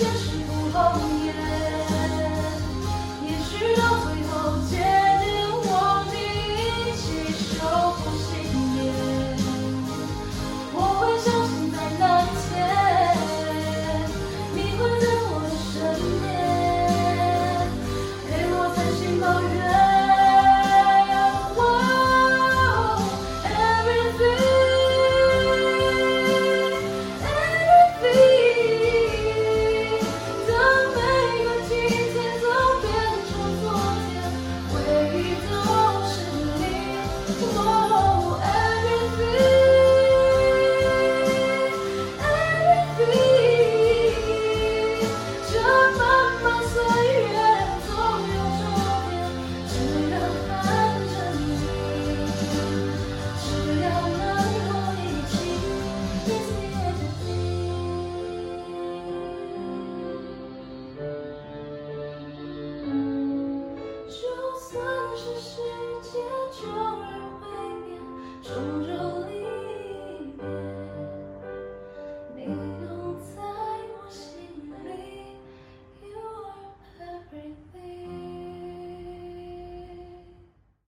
just